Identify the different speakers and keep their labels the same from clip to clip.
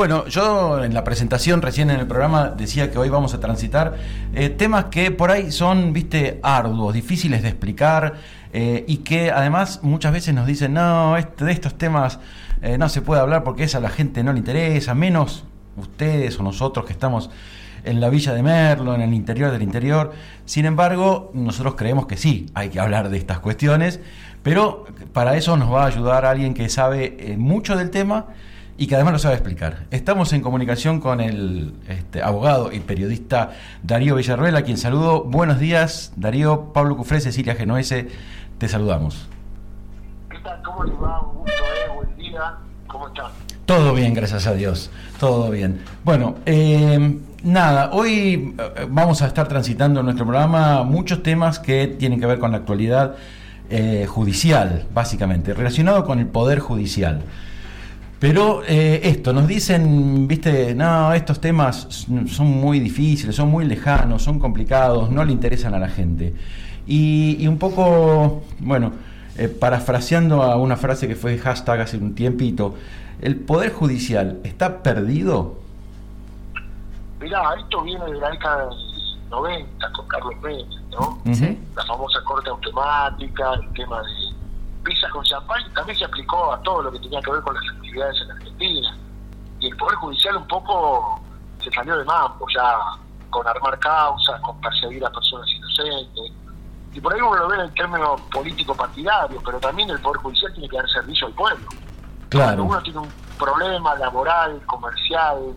Speaker 1: Bueno, yo en la presentación recién en el programa decía que hoy vamos a transitar eh, temas que por ahí son, viste, arduos, difíciles de explicar eh, y que además muchas veces nos dicen, no, este, de estos temas eh, no se puede hablar porque eso a la gente no le interesa, menos ustedes o nosotros que estamos en la villa de Merlo, en el interior del interior. Sin embargo, nosotros creemos que sí, hay que hablar de estas cuestiones, pero para eso nos va a ayudar alguien que sabe mucho del tema y que además lo sabe explicar. Estamos en comunicación con el este, abogado y periodista Darío Villarruel, a quien saludo. Buenos días, Darío, Pablo Cufré, Cecilia Genoese, te saludamos.
Speaker 2: ¿Qué tal? ¿Cómo les va? Un gusto, eh. Buen día. ¿Cómo están?
Speaker 1: Todo bien, gracias a Dios. Todo bien. Bueno, eh, nada, hoy eh, vamos a estar transitando en nuestro programa muchos temas que tienen que ver con la actualidad eh, judicial, básicamente, relacionado con el poder judicial. Pero eh, esto, nos dicen, viste, no, estos temas son muy difíciles, son muy lejanos, son complicados, no le interesan a la gente. Y, un poco, bueno, eh, parafraseando a una frase que fue hashtag hace un tiempito, ¿el Poder Judicial está perdido?
Speaker 2: Mirá, esto viene de la década de 90 con Carlos Pérez, ¿no? La famosa corte automática, el tema de pizza con champán también se aplicó a todo lo que tenía que ver con las actividades en Argentina. Y el Poder Judicial un poco se salió de mambo ya con armar causas, con perseguir a personas inocentes. Y por ahí uno lo ve en el término político partidario, pero también el Poder Judicial tiene que dar servicio al pueblo.
Speaker 1: Claro.
Speaker 2: Cuando uno tiene un problema laboral, comercial,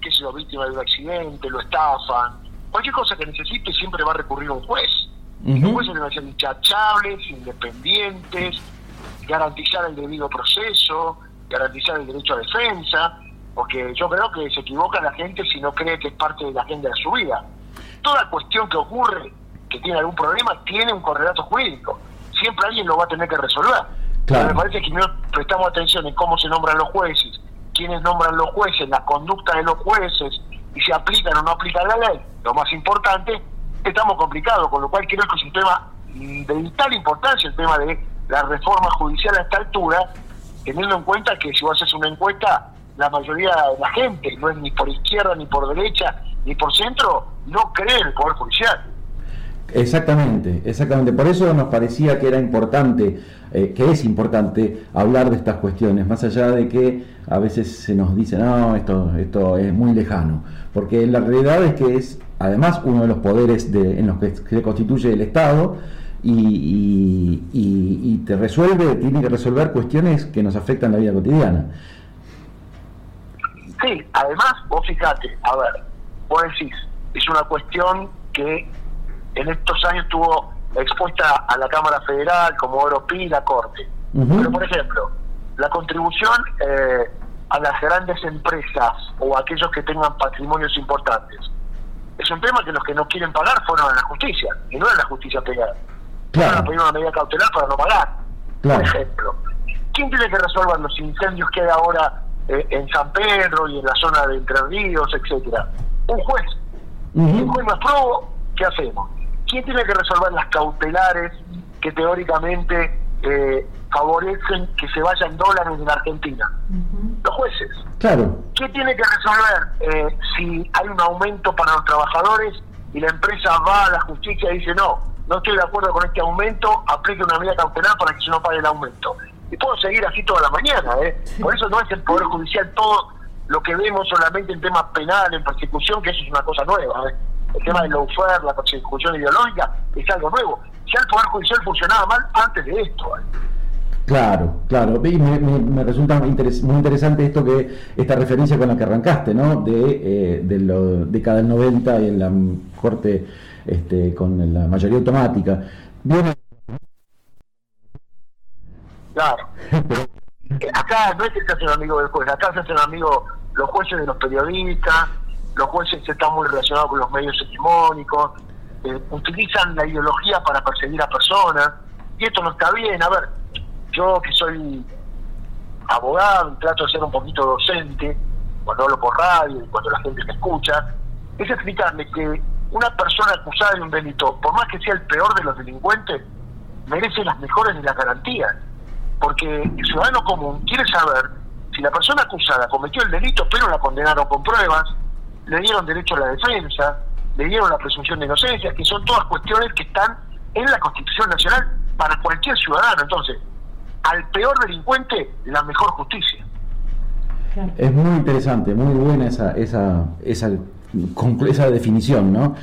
Speaker 2: que es lo víctima de un accidente, lo estafan, cualquier cosa que necesite siempre va a recurrir a un juez los jueces deben ser inchachables, independientes, garantizar el debido proceso, garantizar el derecho a defensa, porque yo creo que se equivoca la gente si no cree que es parte de la agenda de su vida. Toda cuestión que ocurre, que tiene algún problema, tiene un correlato jurídico. Siempre alguien lo va a tener que resolver. Pero me parece que si no prestamos atención en cómo se nombran los jueces, quiénes nombran los jueces, la conducta de los jueces, y se aplican o no aplican la ley, lo más importante estamos complicados, con lo cual creo que es un tema de vital importancia el tema de la reforma judicial a esta altura, teniendo en cuenta que si vos haces una encuesta, la mayoría de la gente, no es ni por izquierda, ni por derecha, ni por centro, no cree en el Poder Judicial.
Speaker 1: Exactamente, exactamente. Por eso nos parecía que era importante, eh, que es importante hablar de estas cuestiones, más allá de que a veces se nos dice, no, esto, esto es muy lejano, porque la realidad es que es además uno de los poderes de, en los que se constituye el Estado y, y, te resuelve, tiene que resolver cuestiones que nos afectan la vida cotidiana.
Speaker 2: Sí, además, vos fíjate, a ver, vos decís, es una cuestión que en estos años estuvo expuesta a la Cámara Federal como Oro Pi la Corte. Pero, por ejemplo, la contribución eh, a las grandes empresas o a aquellos que tengan patrimonios importantes es un tema que los que no quieren pagar fueron a la justicia y no a la justicia pegada. Claro. a pedir una medida cautelar para no pagar. Por ejemplo, ¿quién tiene que resolver los incendios que hay ahora eh, en San Pedro y en la zona de Entre Ríos, etcétera? Un juez. Un juez más probo, ¿qué hacemos? ¿Quién tiene que resolver las cautelares que teóricamente eh, favorecen que se vayan dólares en Argentina? Los jueces.
Speaker 1: Claro.
Speaker 2: ¿Qué tiene que resolver eh, si hay un aumento para los trabajadores y la empresa va a la justicia y dice no, no estoy de acuerdo con este aumento, aplique una medida cautelar para que se no pague el aumento? Y puedo seguir así toda la mañana, ¿eh? Por eso no es el Poder Judicial todo lo que vemos solamente en temas penales, en persecución, que eso es una cosa nueva, ¿eh? El tema del lawfare, la persecución ideológica, es algo nuevo. Ya el Poder Judicial funcionaba mal antes de esto, ¿eh?
Speaker 1: Claro, claro. Y me, resulta muy interesante esto que esta referencia con la que arrancaste, ¿no? De, eh, de la década del 90 y en la corte este, con la mayoría automática.
Speaker 2: Claro. Acá no es que se hacen amigos del juez, acá se hacen amigos los jueces de los periodistas, los jueces están muy relacionados con los medios hegemónicos, eh, utilizan la ideología para perseguir a personas, y esto no está bien. A ver, yo que soy abogado y trato de ser un poquito docente, cuando hablo por radio y cuando la gente me escucha, es explicarle que una persona acusada de un delito, por más que sea el peor de los delincuentes, merece las mejores de las garantías. Porque el ciudadano común quiere saber Si la persona acusada cometió el delito, pero la condenaron con pruebas, le dieron derecho a la defensa, le dieron la presunción de inocencia, que son todas cuestiones que están en la Constitución Nacional para cualquier ciudadano. Entonces, al peor delincuente, la mejor justicia.
Speaker 1: Es muy interesante, muy buena esa, esa, esa, esa definición, ¿no?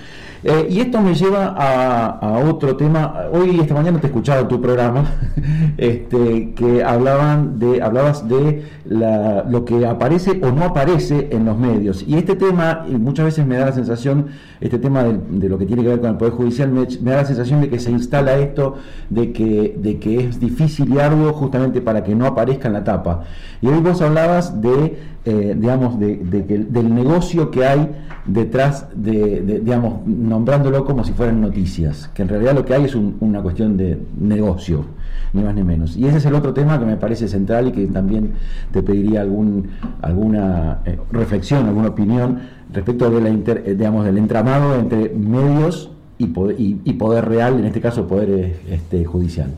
Speaker 1: Eh, y esto me lleva a, otro tema. Hoy, esta mañana te he escuchado tu programa, este, que hablaban de, hablabas de lo que aparece o no aparece en los medios. Y este tema, y muchas veces me da la sensación, este tema de, lo que tiene que ver con el Poder Judicial, me, da la sensación de que se instala esto, de que, de que es difícil y arduo justamente para que no aparezca en la tapa. Y hoy vos hablabas de, eh, digamos, de, del negocio que hay detrás de, digamos, nombrándolo como si fueran noticias, que en realidad lo que hay es una cuestión de negocio, ni más ni menos. Y ese es el otro tema que me parece central y que también te pediría algún, alguna eh, reflexión, alguna opinión respecto de la eh, digamos, del entramado entre medios y poder, y, poder real, en este caso poder este, judicial.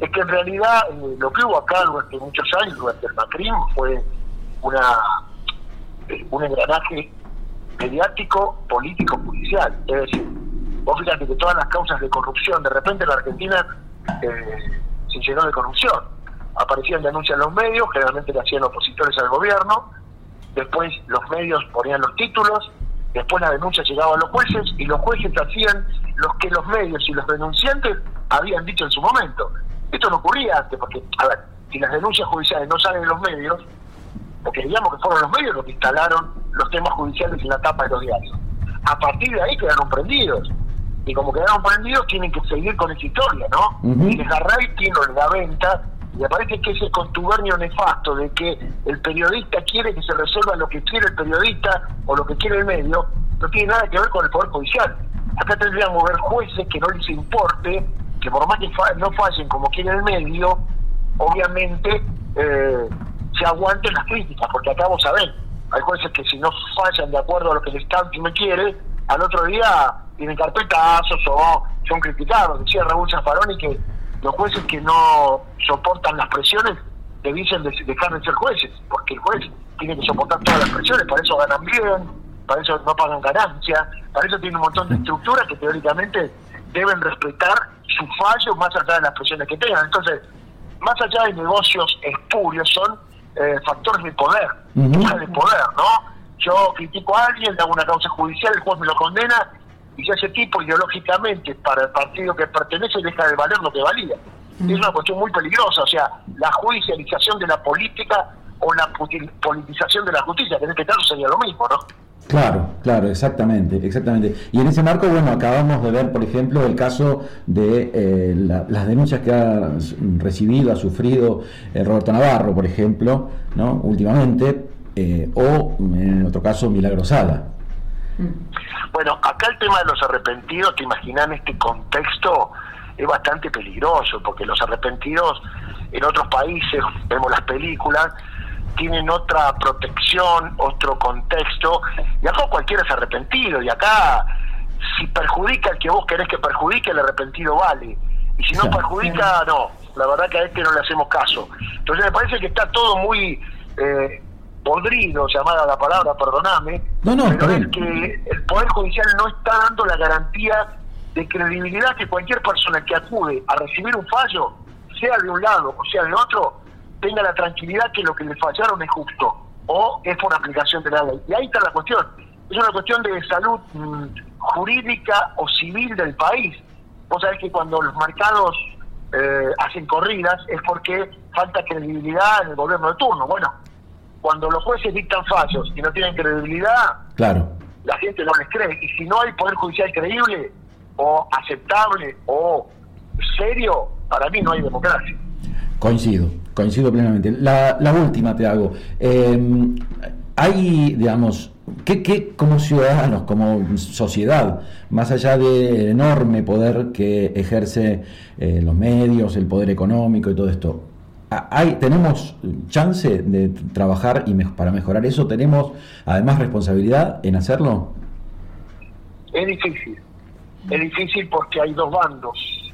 Speaker 2: Es que en realidad eh, lo que hubo acá durante muchos años, durante el macrismo, fue una un engranaje mediático, político, judicial. Es decir, vos fíjate que todas las causas de corrupción, de repente la Argentina eh, se llenó de corrupción. Aparecían denuncias en los medios, generalmente le hacían opositores al gobierno, después los medios ponían los títulos, después la denuncia llegaba a los jueces y los jueces hacían los que los medios y los denunciantes habían dicho en su momento. Esto no ocurría antes, porque, a ver, si las denuncias judiciales no salen en los medios, porque digamos que fueron los medios los que instalaron los temas judiciales en la tapa de los diarios. A partir de ahí quedaron prendidos. Y como quedaron prendidos, tienen que seguir con esa historia, ¿no? Y les da rating o les da venta. Y me parece que ese contubernio nefasto de que el periodista quiere que se resuelva lo que quiere el periodista o lo que quiere el medio, no tiene nada que ver con el Poder Judicial. Acá tendríamos que ver jueces que no les importe, que por más que no fallen como quiere el medio, obviamente eh, se aguanten las críticas, porque acá vos sabés, hay jueces que si no fallan de acuerdo a lo que el Estado me quiere, al otro día tienen carpetazos o son criticados. Decía Raúl Zaffaroni que los jueces que no soportan las presiones debían dejar de ser jueces, porque el juez tiene que soportar todas las presiones, para eso ganan bien, para eso no pagan ganancia, para eso tiene un montón de estructuras que teóricamente deben respetar su fallo más allá de las presiones que tengan. Entonces, más allá de negocios espurios, son eh, factores de poder, de poder, ¿no? Yo critico a alguien, hago una causa judicial, el juez me lo condena y ya ese tipo ideológicamente para el partido que pertenece deja de valer lo que valía. Es una cuestión muy peligrosa, o sea, la judicialización de la política o la politización de la justicia, que en este caso sería lo mismo, ¿no?
Speaker 1: Claro, claro, exactamente, exactamente. Y en ese marco, bueno, acabamos de ver, por ejemplo, el caso de eh, las denuncias que ha recibido, ha sufrido eh, Roberto Navarro, por ejemplo, ¿no? Últimamente, eh, o en otro caso, Milagrosada.
Speaker 2: Bueno, acá el tema de los arrepentidos, te imaginas en este contexto, es bastante peligroso, porque los arrepentidos en otros países, vemos las películas, tienen otra protección, otro contexto, y acá cualquiera es arrepentido, y acá si perjudica el que vos querés que perjudique, el arrepentido vale, y si no perjudica, no, la verdad que a este no le hacemos caso. Entonces me parece que está todo muy eh, podrido, llamada la palabra, perdoname, pero es que el Poder Judicial no está dando la garantía de credibilidad que cualquier persona que acude a recibir un fallo, sea de un lado o sea de otro, tenga la tranquilidad que lo que le fallaron es justo o es por aplicación de la ley. Y ahí está la cuestión. Es una cuestión de salud mm, jurídica o civil del país. Vos sabés que cuando los mercados eh, hacen corridas es porque falta credibilidad en el gobierno de turno. Bueno, cuando los jueces dictan fallos y no tienen credibilidad,
Speaker 1: claro.
Speaker 2: la gente no les cree. Y si no hay poder judicial creíble o aceptable o serio, para mí no hay democracia.
Speaker 1: Coincido, coincido plenamente. La, última te hago. Em, hay, digamos, ¿qué, como ciudadanos, como sociedad, más allá del enorme poder que ejerce eh, los medios, el poder económico y todo esto, hay, ¿tenemos chance de trabajar y para mejorar eso? ¿Tenemos además responsabilidad en hacerlo?
Speaker 2: Es difícil. Es difícil porque hay dos bandos.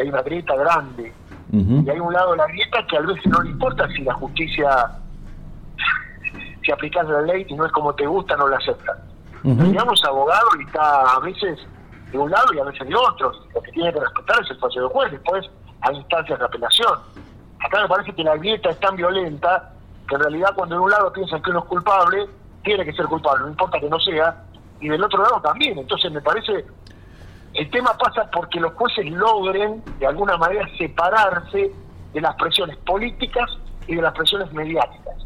Speaker 2: Hay una grieta grande Y hay un lado de la grieta que a veces no le importa si la justicia, si aplicas la ley y no es como te gusta, no la aceptan. Digamos, abogado y está a veces de un lado y a veces de otro. Lo que tiene que respetar es el fallo de juez. Después hay instancias de apelación. Acá me parece que la grieta es tan violenta que en realidad cuando de un lado piensan que uno es culpable, tiene que ser culpable, no importa que no sea, y del otro lado también. Entonces me parece, el tema pasa porque los jueces logren de alguna manera separarse de las presiones políticas y de las presiones mediáticas.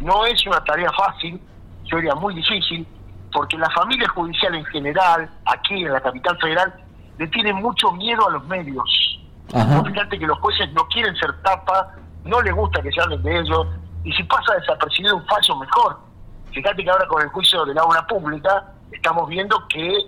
Speaker 2: No es una tarea fácil, yo diría muy difícil, porque la familia judicial en general, aquí en la capital federal, le tiene mucho miedo a los medios. fíjate que los jueces no quieren ser tapa, no les gusta que se hablen de ellos, y si pasa desapercibido un fallo, mejor. Fíjate que ahora con el juicio de la obra pública estamos viendo que,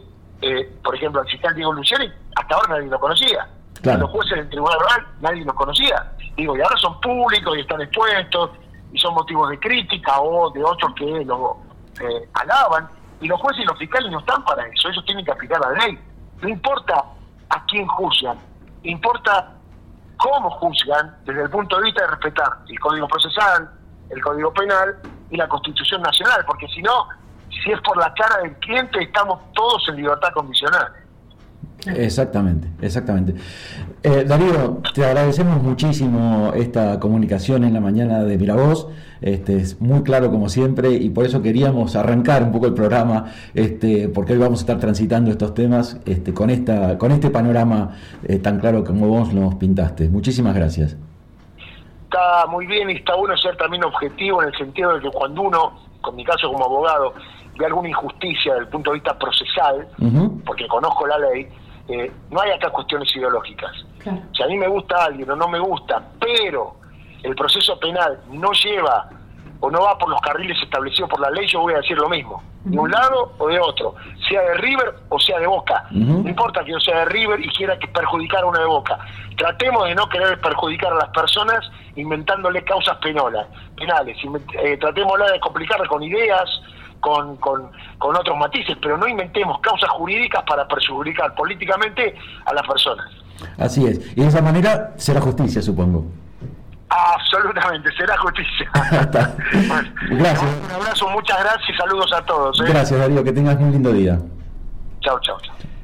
Speaker 2: eh, por ejemplo, el fiscal Diego Luciani, hasta ahora nadie lo conocía. Los jueces del Tribunal Oral nadie los conocía. Digo, y ahora son públicos y están expuestos y son motivos de crítica o de otros que lo eh, alaban. Y los jueces y los fiscales no están para eso, ellos tienen que aplicar la ley. No importa a quién juzgan, importa cómo juzgan desde el punto de vista de respetar el Código Procesal, el Código Penal y la Constitución Nacional, porque si no, si es por la cara del cliente, estamos todos en libertad condicional.
Speaker 1: Exactamente, exactamente. Eh, Darío, te agradecemos muchísimo esta comunicación en la mañana de Miravoz. Este, es muy claro como siempre y por eso queríamos arrancar un poco el programa, este, porque hoy vamos a estar transitando estos temas este, con, esta, con este panorama eh, tan claro como vos nos pintaste. Muchísimas gracias
Speaker 2: está muy bien y está bueno ser también objetivo en el sentido de que cuando uno, con mi caso como abogado, ve alguna injusticia desde el punto de vista procesal, porque conozco la ley, eh, no hay acá cuestiones ideológicas. Si a mí me gusta alguien o no me gusta, pero el proceso penal no lleva o no va por los carriles establecidos por la ley, yo voy a decir lo mismo, de un lado o de otro, sea de River o sea de Boca. No importa que yo sea de River y quiera que perjudicar a una de Boca. Tratemos de no querer perjudicar a las personas inventándole causas penales. penales. Eh, tratémosla de complicarla con ideas, con, con, con otros matices, pero no inventemos causas jurídicas para perjudicar políticamente a las personas.
Speaker 1: Así es. Y de esa manera será justicia, supongo.
Speaker 2: Absolutamente, será justicia.
Speaker 1: gracias.
Speaker 2: Un abrazo, muchas gracias y saludos a todos.
Speaker 1: ¿eh? Gracias, Darío, que tengas un lindo día.
Speaker 2: Chao, chao, chao.